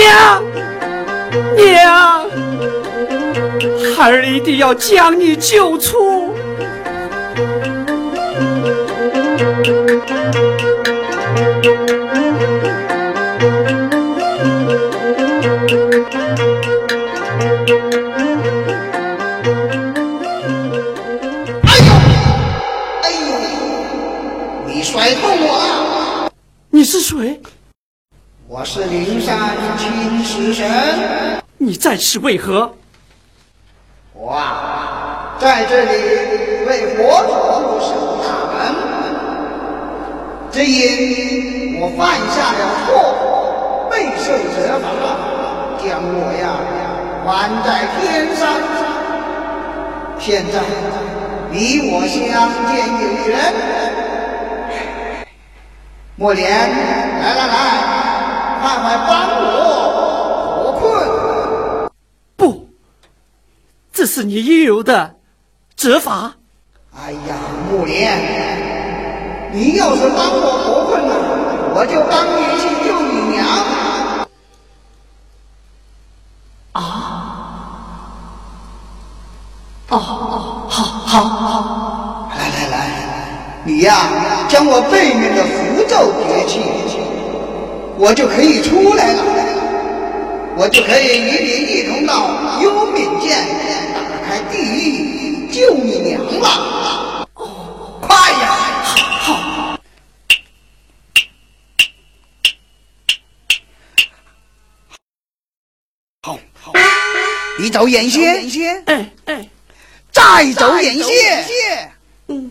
娘，娘，孩儿一定要将你救出。哎呦，哎呦，你甩痛我了！你是谁？我是灵山青石神。你在此为何？我啊，在这里为佛祖守大门，只因我犯下了错，备受责罚，将我呀关在天上。现在你我相见有缘，莫莲，来来来，快快帮我脱困。不，这是你应有的责罚。哎呀，木莲，你要是帮我脱困了，我就帮你去救你娘。啊哦哦，好，好，好。来来来，你呀，将我背面的符咒撇去，我就可以出来了，我就可以与你一同到幽冥界打开地狱救你娘了。快呀！好，好，好，好，你走眼线，哎哎，再走眼线。嗯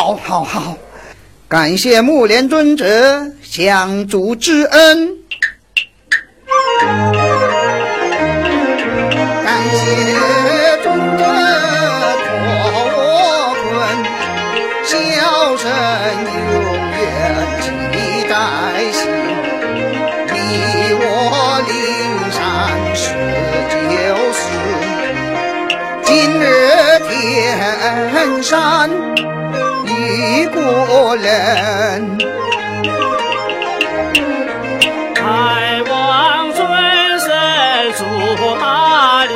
好，好，好！感谢木莲尊者相助之恩，感谢尊者托我困，小生永远记在心。你我灵山是旧事，今日天山。一国人，太王尊神住哪里？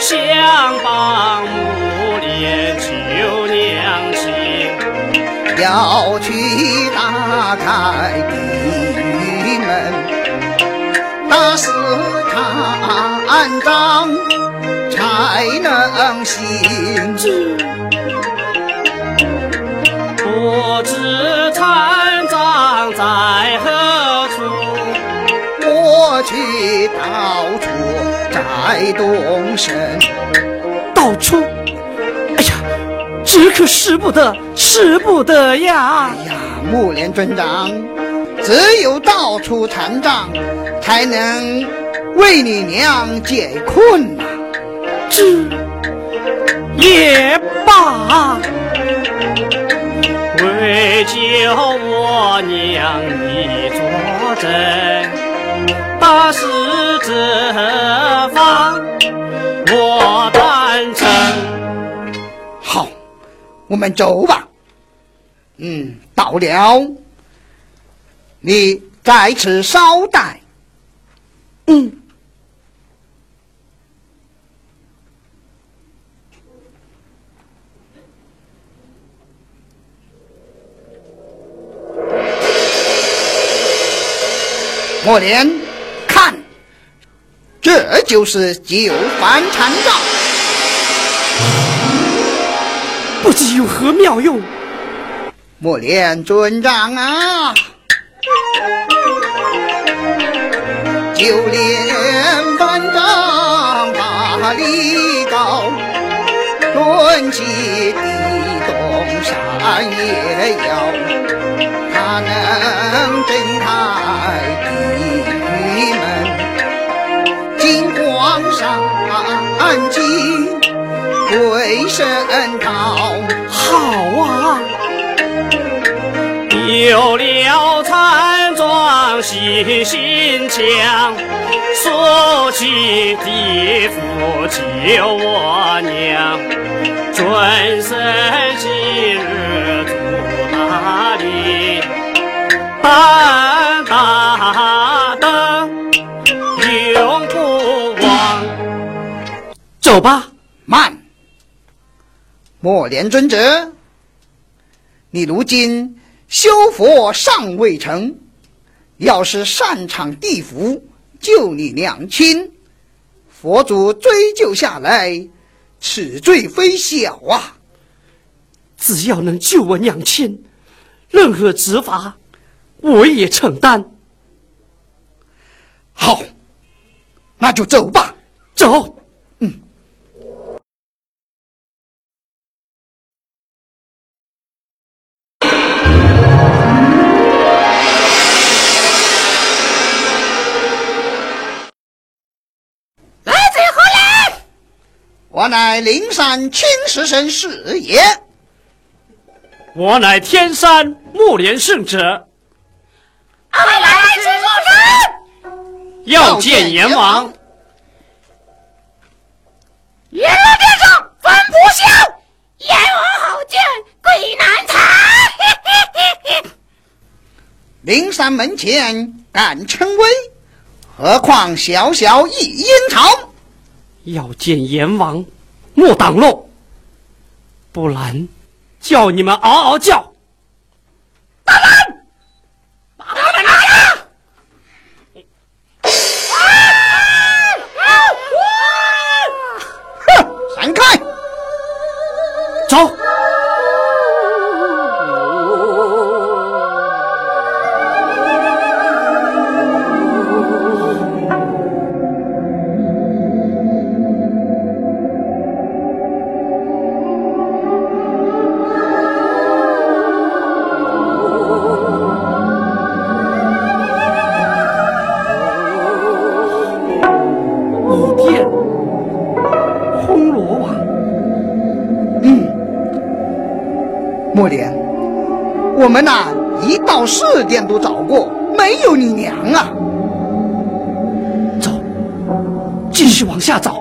想帮木莲救娘亲。要去打开地狱门，打死贪赃才能行。到处在东神，到处？哎呀，这可使不得，使不得呀！哎呀，木莲尊长，只有到处残障，才能为你娘解困呐、这也罢。为救我娘你作证，大事四方我赞成。好，我们走吧。嗯，到了，你在此稍待。嗯。莫莲，看，这就是九凡禅杖。不知有何妙用？莫莲尊长啊，九连番杖把力高，抡起地动山也摇，它能震开鬼神道。好啊！有了残妆王心心强，索取地府救我娘。转身今日出大礼，半大灯永不忘。走吧，慢！莫连尊者，你如今修佛尚未成，要是擅闯地府救你娘亲，佛祖追究下来。此罪非小啊！只要能救我娘亲，任何执法我也承担。好，那就走吧。走。我乃灵山青石神是也。我乃天山木莲圣者。快来吃寿神！要见阎王。阎罗殿上分不下，阎王好见贵难缠。灵山门前敢称威，何况小小一阴曹？要见阎王，莫挡路，不然叫你们嗷嗷叫！们呐一到四点都找过，没有你娘啊！走，继续往下找。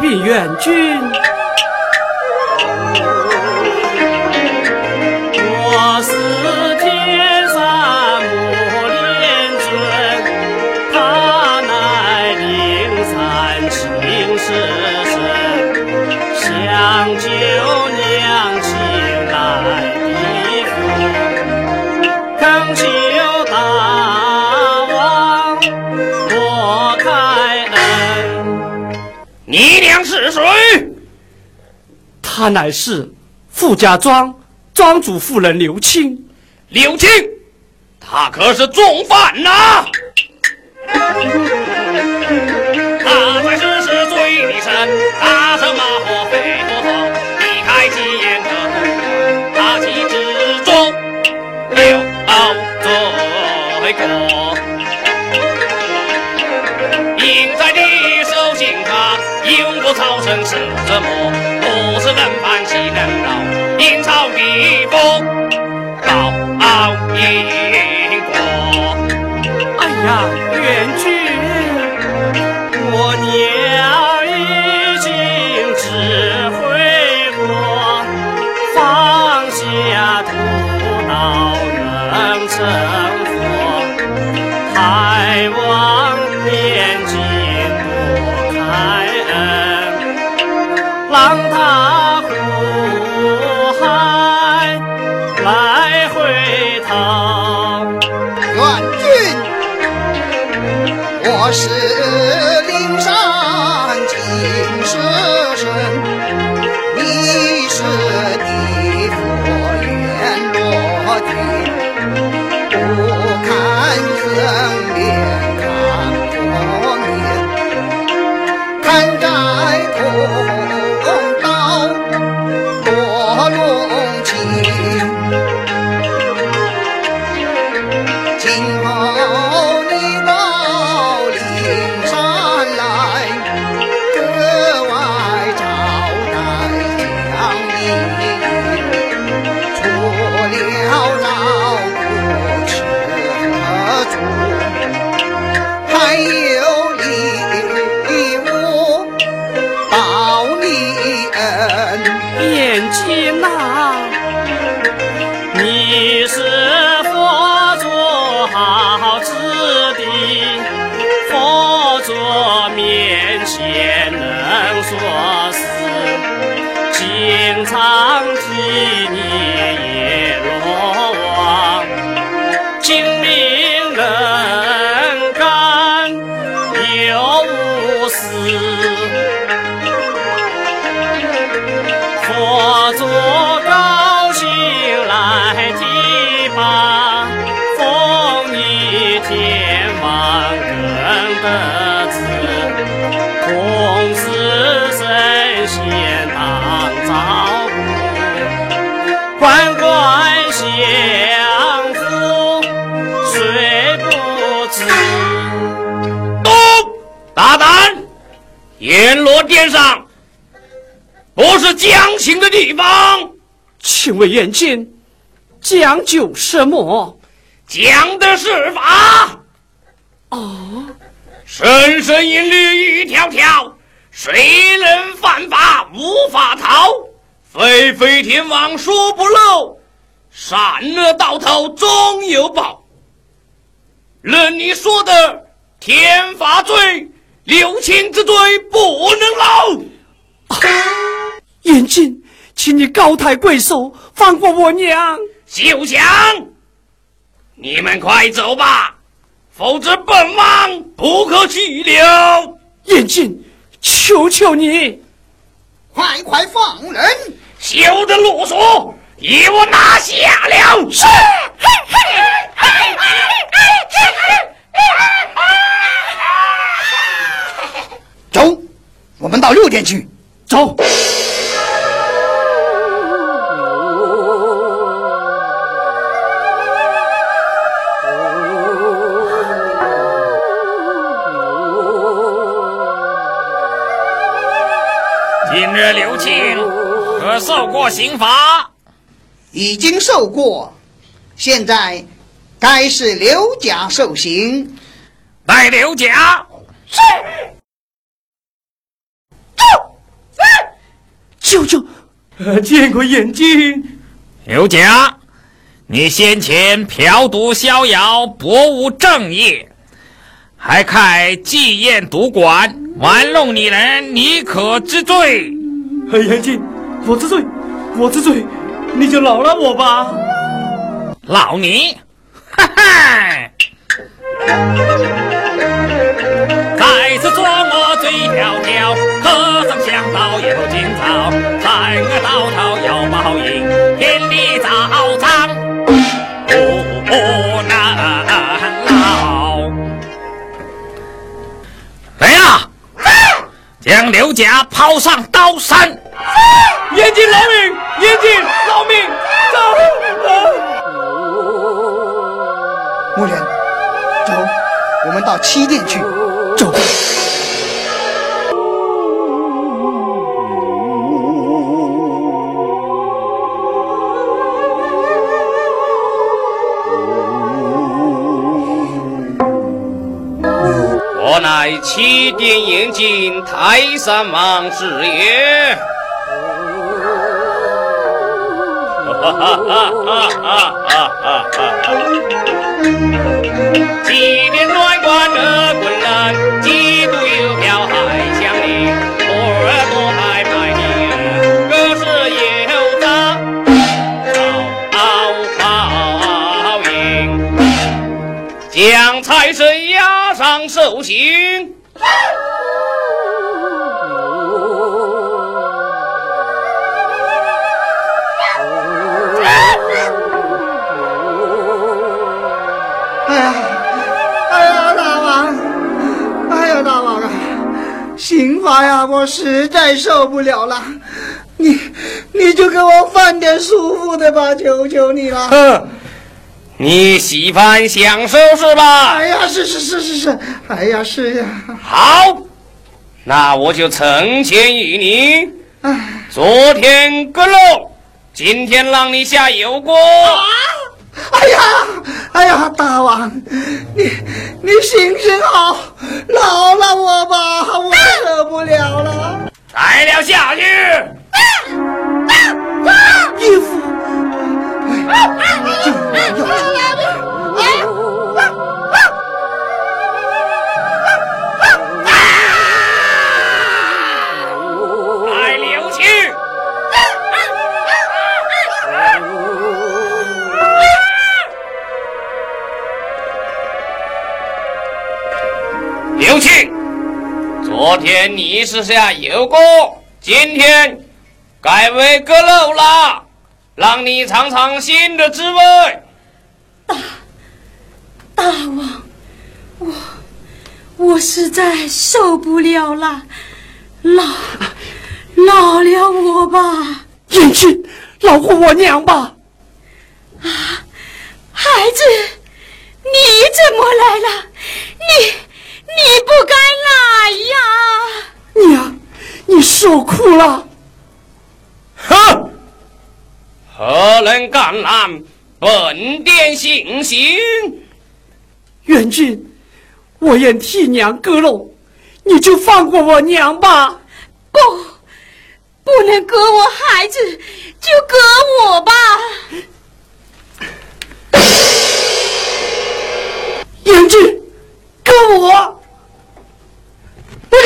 必远军。她乃是傅家庄庄主夫人刘青。刘青，她可是重犯呐！他才是是罪的深，大声骂我非不同，离开禁言的门，大气之中有罪过。应在你手心他永不超生是折磨，不是能判岂能饶？阴曹地府报应过。哎呀，阎罗殿上不是讲情的地方，请问眼睛讲究什么？讲的是法。哦，深深一律一条条，谁能犯法无法逃。飞飞天王说不漏，善恶到头终有报。任你说的天罚罪，六亲之罪不能漏。眼睛，请你高抬贵手，放过我娘。休想！你们快走吧，否则本王不可拘留。眼睛，求求你，快快放人！休得啰嗦，给我拿下了！是。走，我们到六殿去。走。今日刘庆可受过刑罚？已经受过，现在该是刘甲受刑。带刘甲。舅舅，呃，见过眼睛。刘甲，你先前嫖赌逍遥，博无正业，还开妓宴赌馆，玩弄女人，你可知罪？呃眼睛，我知罪，我知罪，你就饶了我吧。老你，哈哈！再次做我最条条，和尚想到有今朝，善恶到头有报应，天理昭彰，不难老。来呀！将刘甲抛上刀山！眼睛饶命，眼睛饶命，走！木莲，走，我们到七殿去。走。在七殿严禁太上王师也。哈哈哈哈哈哈哈！七殿乱关的滚乱，嫉妒又剽害相离，耳朵还拍你，可是有遭报报应。将财神押上受刑。刑罚呀，我实在受不了了，你你就给我放点舒服的吧，求求你了。哼，你喜欢享受是吧？哎呀，是是是是是，哎呀是呀，好，那我就成全于你。哎，昨天割肉，今天让你下油锅。哎呀，哎呀，大王，你你行行好，饶了我吧，我受不了了。来了下去。义父，就来天你是下油锅，今天改为割肉了，让你尝尝新的滋味。大大王，我我实在受不了了，饶饶了我吧，燕君，饶过我娘吧！啊孩子，你怎么来了？你你不该来呀！娘，你受苦了。哼！何人敢拦本殿行刑？元君，我愿替娘割肉，你就放过我娘吧。不，不能割我孩子，就割我吧。元君，割我！不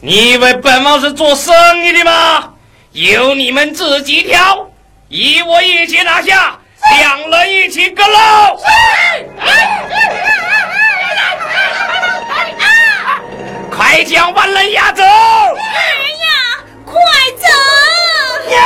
你以为本王是做生意的吗？由你们自己挑，与我一起拿下，两人一起割肉。快将万人押走！哎呀，快走！娘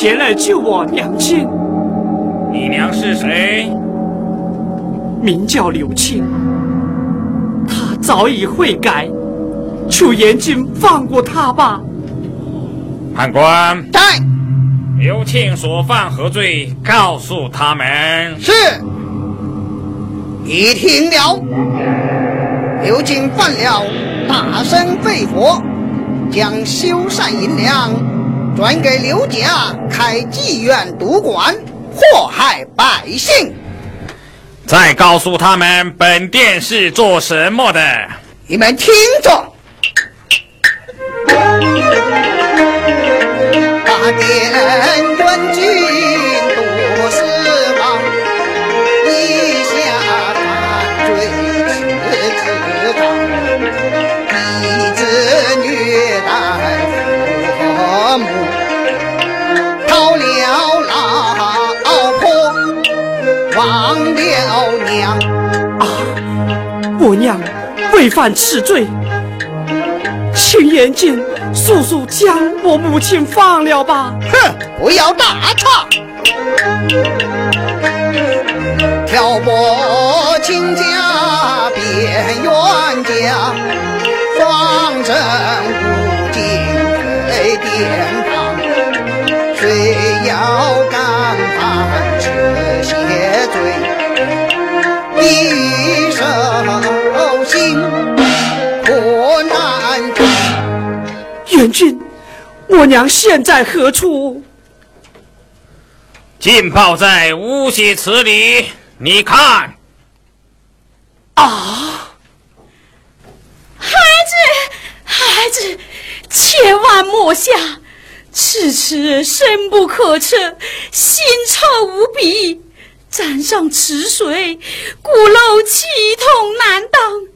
前来救我娘亲，你娘是谁？名叫刘庆。她早已悔改，求严君放过她吧。判官，在刘庆所犯何罪？告诉他们。是，你听了。刘瑾犯了大生废火，将修缮银两转给刘家开妓院赌馆，祸害百姓。再告诉他们本殿是做什么的。你们听着，八殿元君犯此罪，请严君速速将我母亲放了吧。哼，不要大吵！挑拨亲家变冤家，双生无尽飞殿堂，谁要敢我娘现在何处？浸泡在污血池里，你看。啊！孩子，孩子，千万莫下，此池深不可测，腥臭无比。沾上池水，骨肉气痛难当，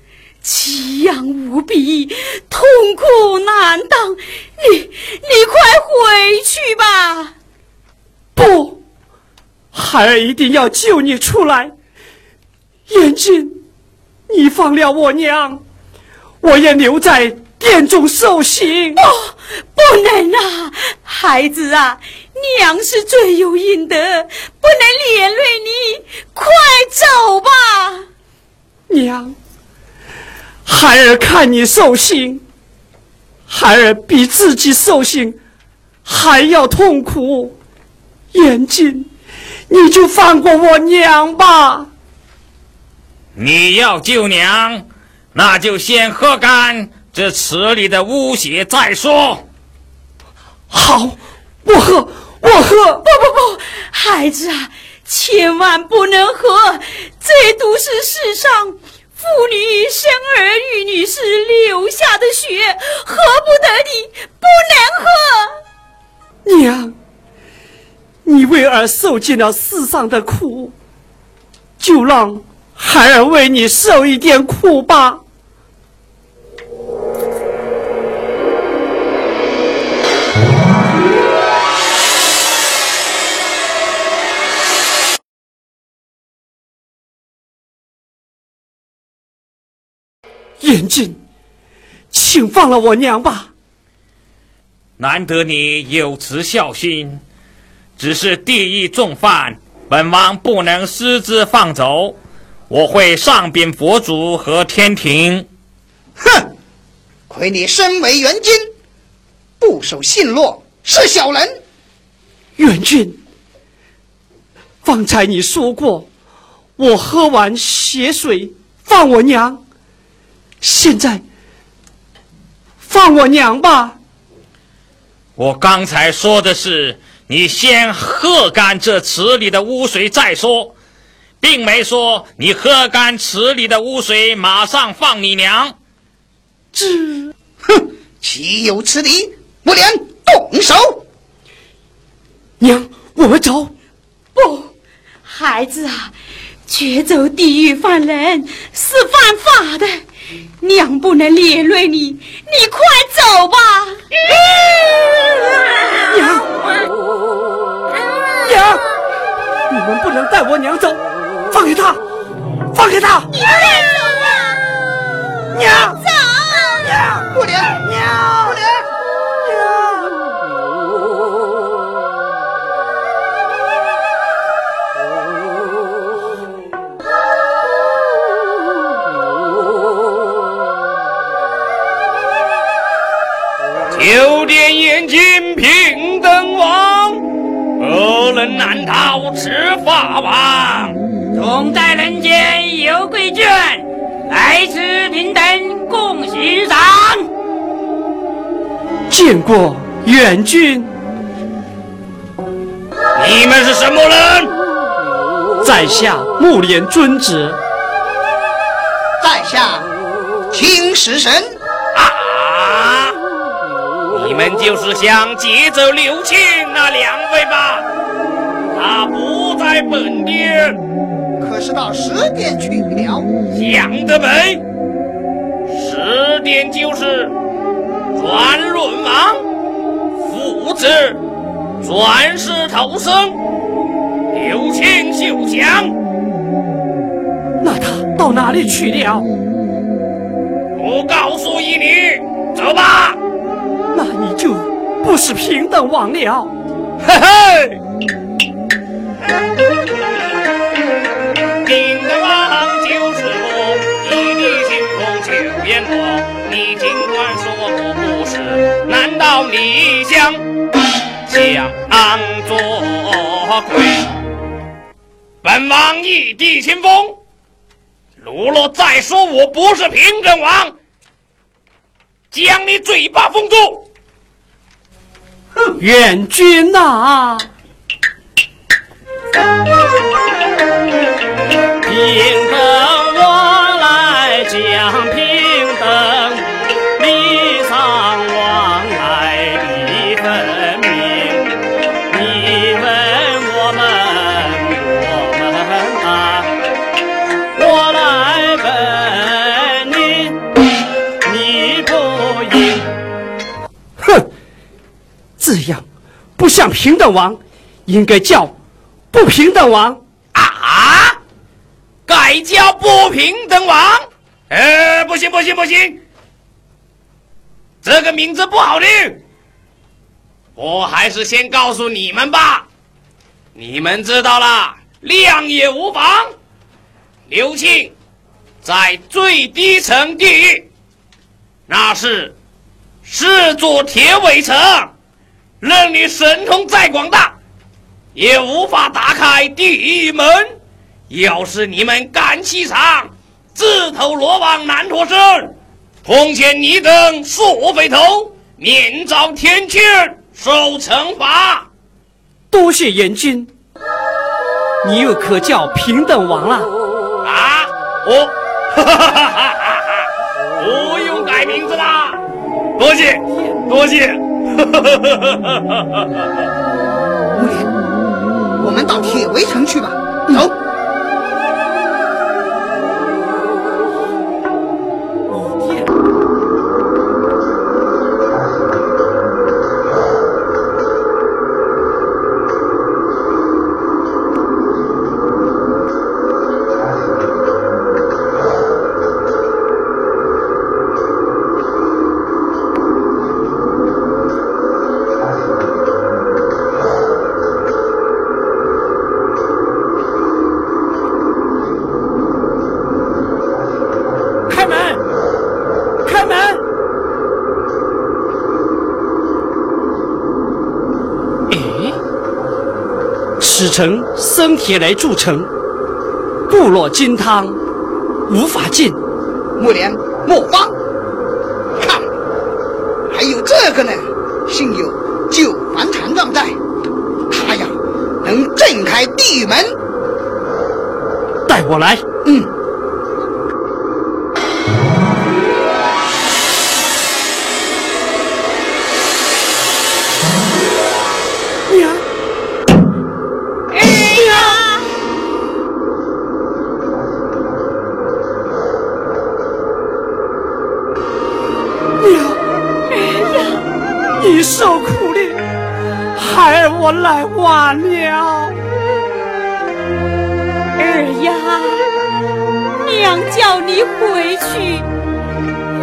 奇痒无比，痛苦难当。你，你快回去吧！不，孩儿一定要救你出来。眼睛，你放了我娘，我也留在殿中受刑。不，不能啊，孩子啊！娘是罪有应得，不能连累你，快走吧。娘，孩儿看你受刑，孩儿比自己受刑还要痛苦。眼睛，你就放过我娘吧。你要救娘，那就先喝干这池里的污血再说。好，我喝。我喝不不不，孩子啊，千万不能喝，这毒是世上妇女生儿育女时流下的血，喝不得的，不能喝。娘，你为儿受尽了世上的苦，就让孩儿为你受一点苦吧。严禁，请放了我娘吧。难得你有慈孝心，只是地狱重犯，本王不能私自放走，我会上禀佛祖和天庭。哼，亏你身为元君，不守信诺，是小人。元君，方才你说过，我喝完血水放我娘。现在放我娘吧！我刚才说的是你先喝干这池里的污水再说，并没说你喝干池里的污水马上放你娘。这，哼，岂有此理！我连动手！娘，我们走。不，孩子啊，绝走地狱犯人是犯法的。娘不能连累你，你快走吧！娘，娘，你们不能带我娘走，放开她，放开她！你快走吧，娘，走，娘，不连，娘，不连。九点眼睛平等王，何人难逃此法网。同在人间有贵眷，来此平等共欣赏。见过远君。你们是什么人？在下木莲尊子。在下青石神。你们就是想劫走刘庆那两位吧？他不在本殿，可是到十殿去了。想得美！十殿就是转轮王、父子、转世投生、刘庆秀强。那他到哪里去了？不告诉一你，走吧。不是平等王了，嘿嘿！平等王就是我，一地晴空九烟落。你尽管说我不是，难道你想想做鬼？本王一地清风，如若再说我不是平等王，将你嘴巴封住。愿君呐，平等，我来讲这样不像平等王，应该叫不平等王。啊，改叫不平等王？呃，不行不行不行，这个名字不好听。我还是先告诉你们吧，你们知道了，量也无妨。刘庆在最低层地狱，那是是座铁围城，任你神通再广大，也无法打开地狱门。要是你们敢欺场，自投罗网难脱身。奉劝你等速匪头，免遭天谴，受惩罚。多谢严君，你又可叫平等王了。啊，我，哈哈哈哈哈哈，不用改名字啦，多谢，多谢。哈哈哈哈哈哈。木莲，我们到铁围城去吧。走。此城生铁来铸成，部落金汤无法进。木莲，莫慌，看，还有这个呢，幸有九环禅杖在，他呀能震开地狱门。带我来。嗯。我来晚了。儿呀，娘叫你回去，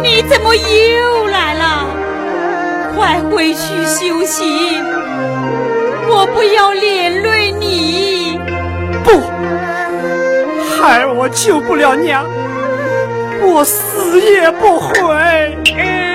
你怎么又来了？快回去休息，我不要连累你。不，孩儿我救不了娘，我死也不回。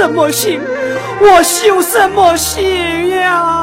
什么心？我修什么心呀？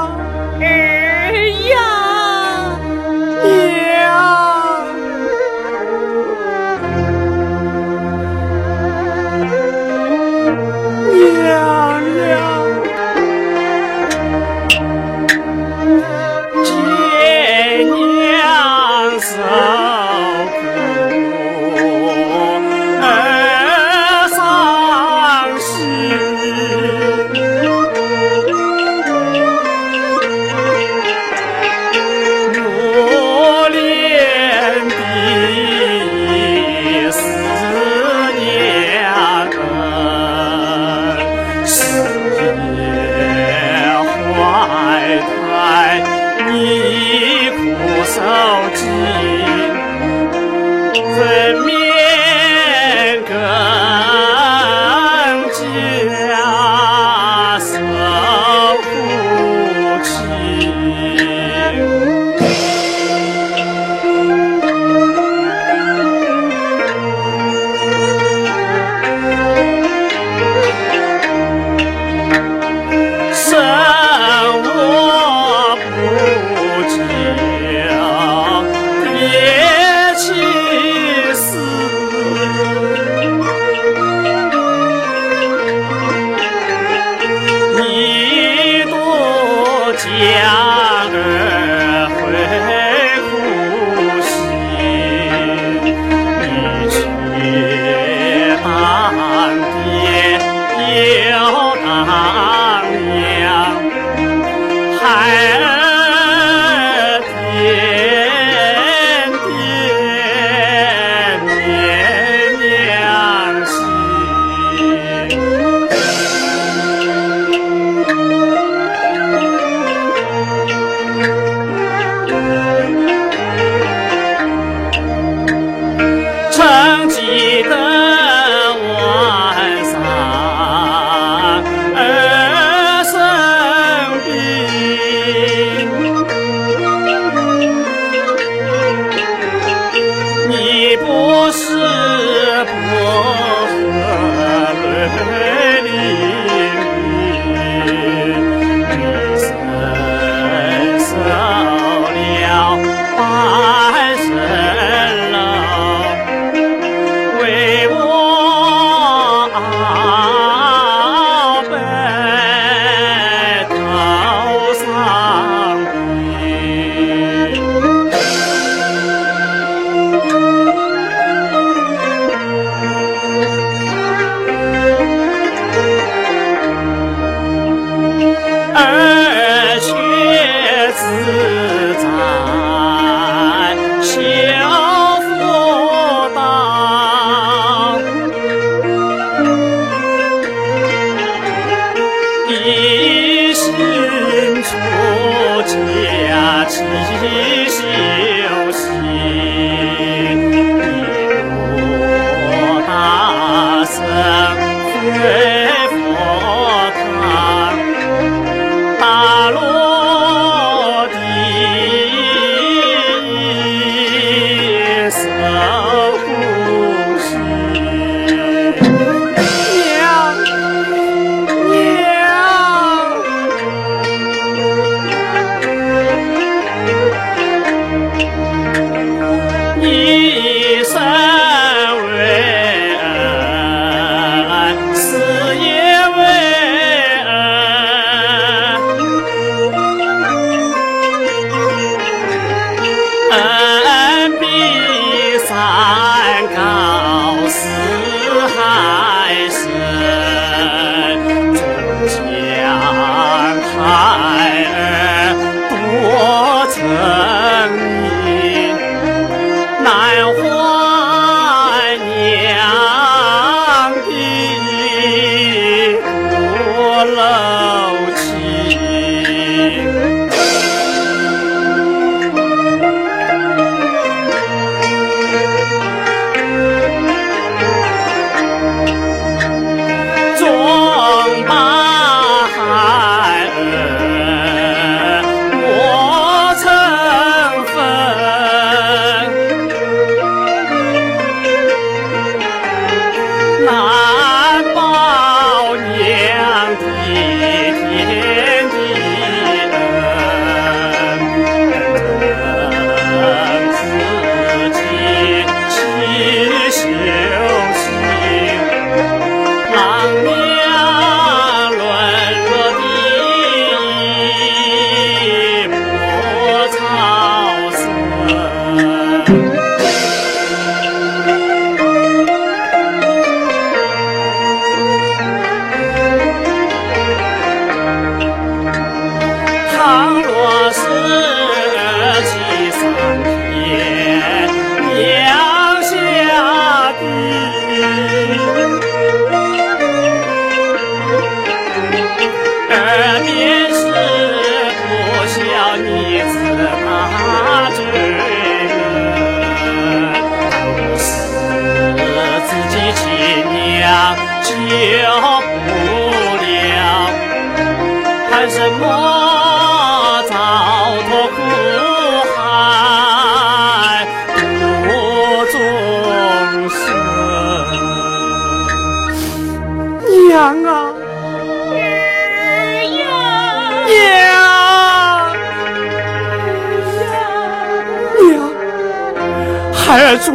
大路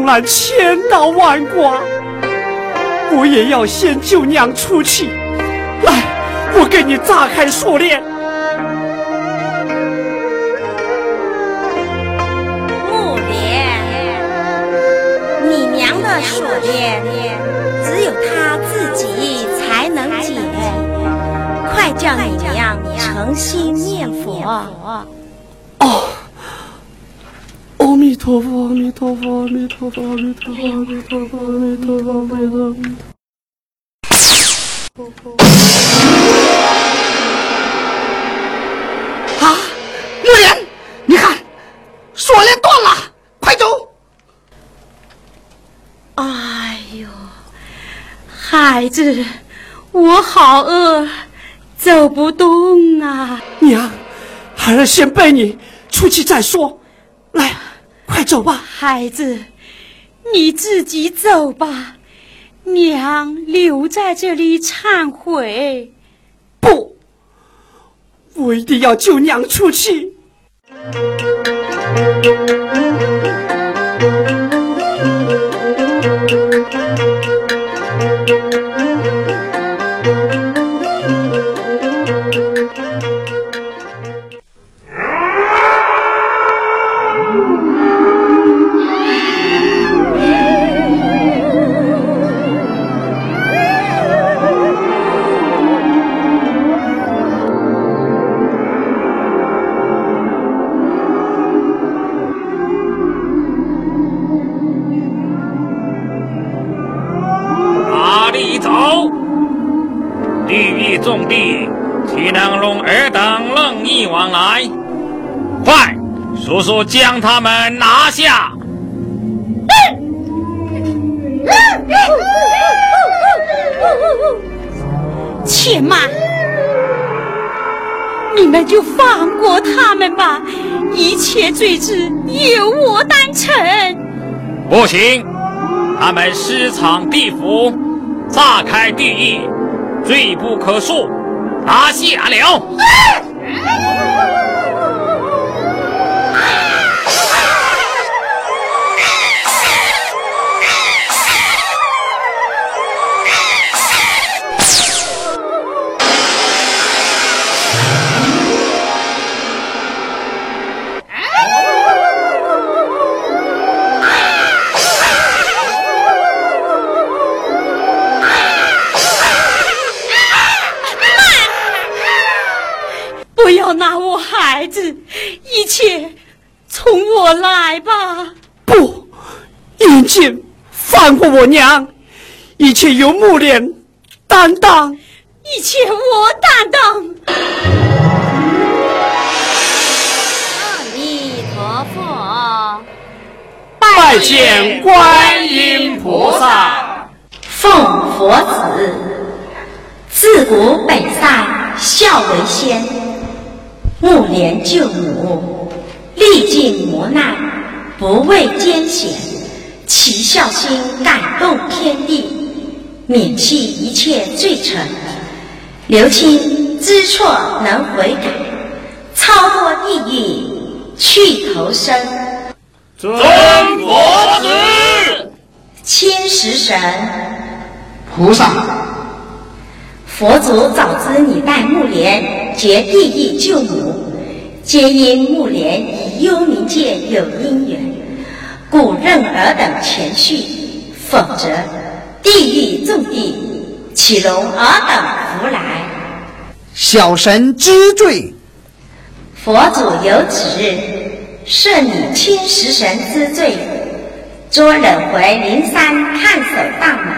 纵然千刀万剐，我也要先救娘出气。来，我给你炸开锁链。木莲，你娘的锁链只有她自己才能解，快叫你娘诚心念佛。阿弥陀佛，阿弥陀佛，阿弥陀佛，阿弥陀佛，阿弥陀佛，阿弥陀佛，阿弥陀佛。啊，木莲，你看，锁链断了，快走！哎呦，孩子，我好饿，走不动啊！娘，孩儿先背你出去再说。来。快走吧，孩子，你自己走吧，娘留在这里忏悔。不，我一定要救娘出去。叔叔将他们拿下！且慢，你们就放过他们吧，一切罪之由我担承。不行，他们私闯地府，炸开地狱，罪不可恕，拿下了。孩我娘，一切由木莲担当，一切我担当。阿弥陀佛，拜见观音菩萨。奉佛旨，自古北塞孝为先。木莲救母，历尽磨难，不畏艰险，其孝心感动天地，免去一切罪臣。刘清知错能悔改，超脱地狱去投生。尊佛子，千石神菩萨。佛祖早知你带木莲结地狱救母，皆因木莲与幽冥界有因缘，故任尔等前去，否则地狱重地，岂容尔等胡来？小神知罪。佛祖有旨，赦你青石神之罪，捉人回灵山看守大门，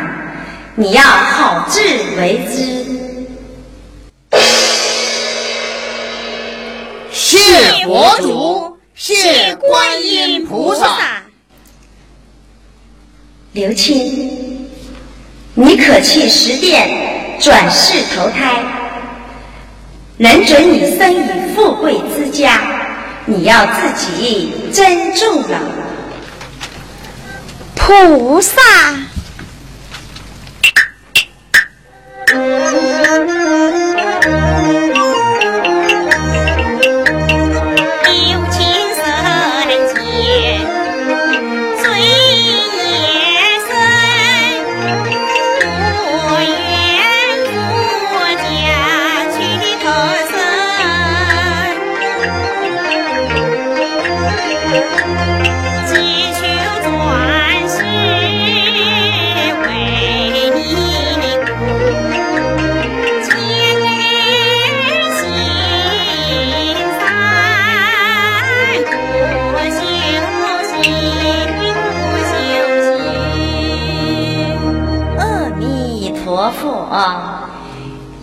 你要好自为之。谢佛祖，谢观音菩萨。刘青，你可去十殿转世投胎，能准你生于富贵之家，你要自己珍重了。菩萨。有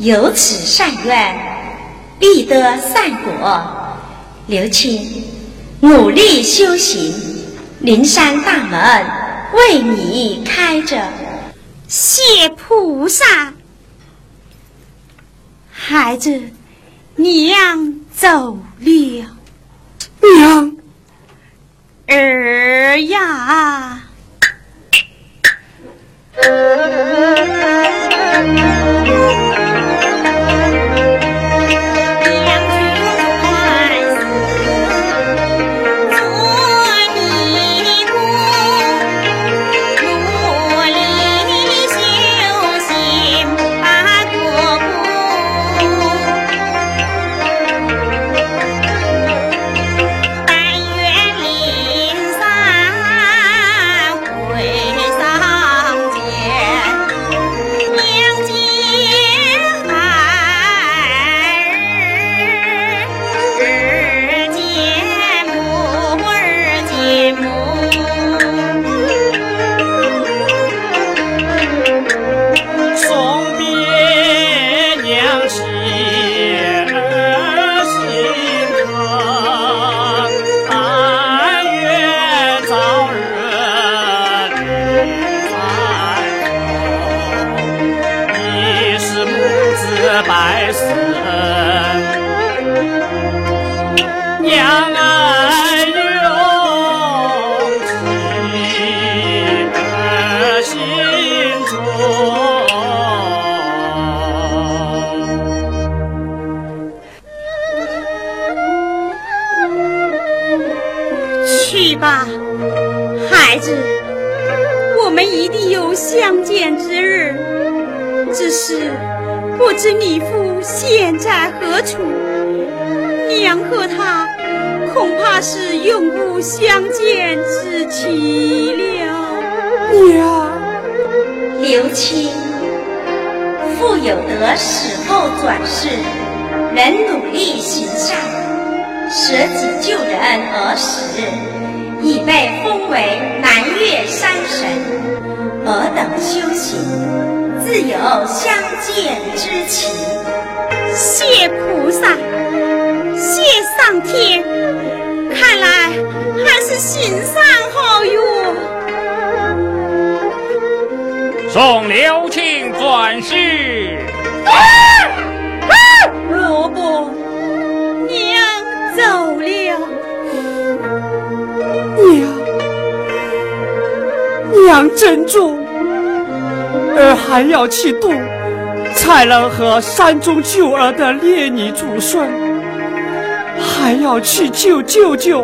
有此善愿，必得善果。刘青，努力修行，灵山大门为你开着。谢菩萨，孩子，娘走了。娘，儿呀。珍重，而还要去渡才能和山中救儿的烈女祖孙，还要去救舅舅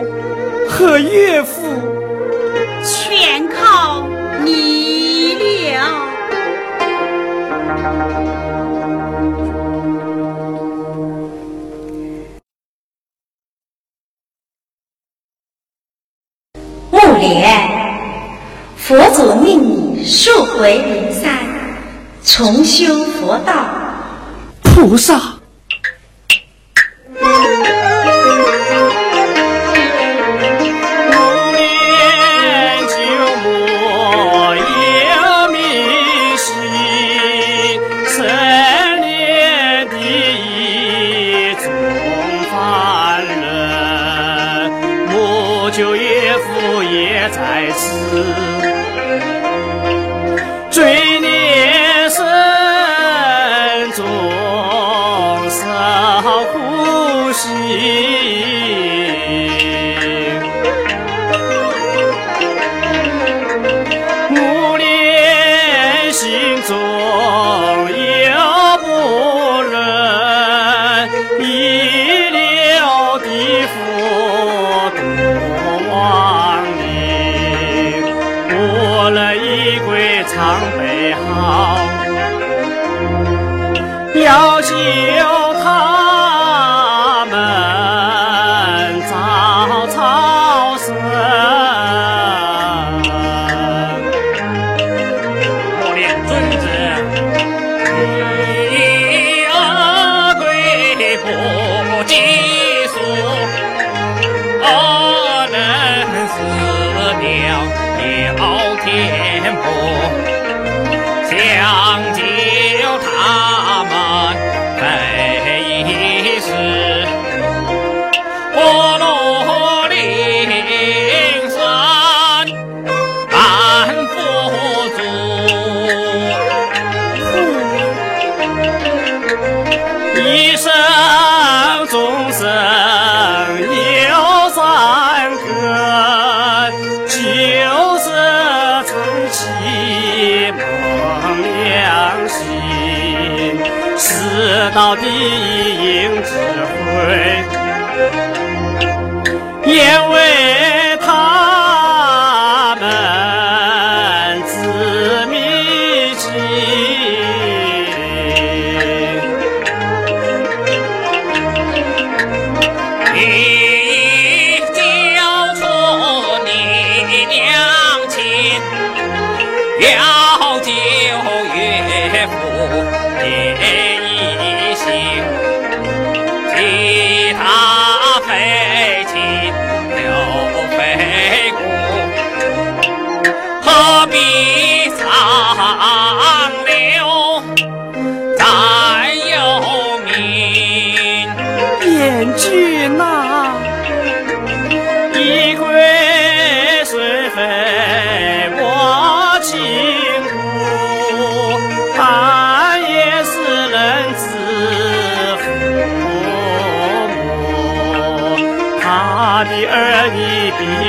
和岳父。全靠你。为灵山，重修佛道。菩萨。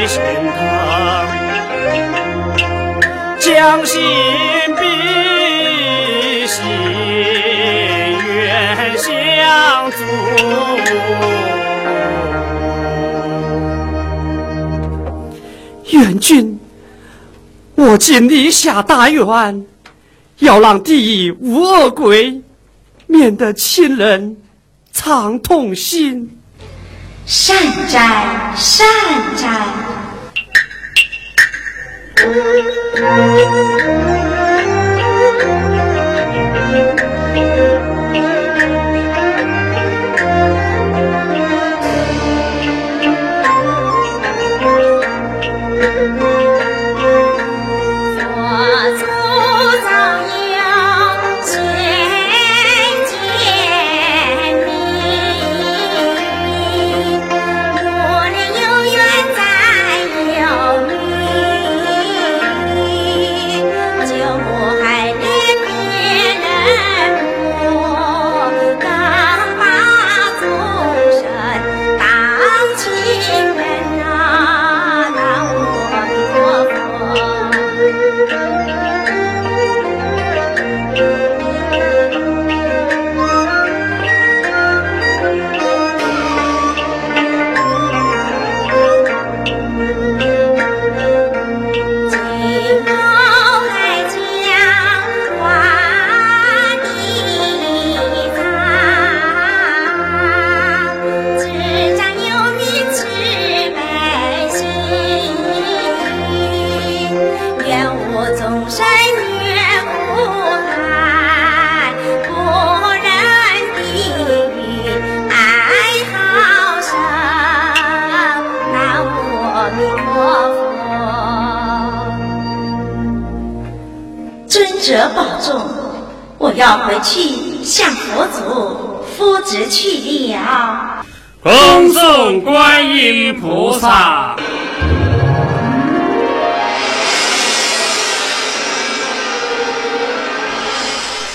心疼，将心比心，愿相助。元君，我今立下大愿，要让第一无恶鬼，免得亲人常痛心。善哉，善哉。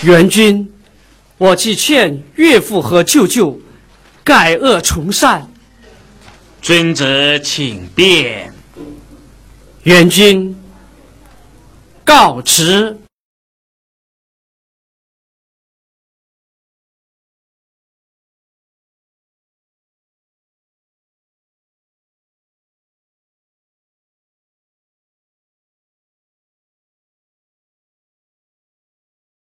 元君，我既劝岳父和舅舅改恶从善。尊者请便。元君，告辞。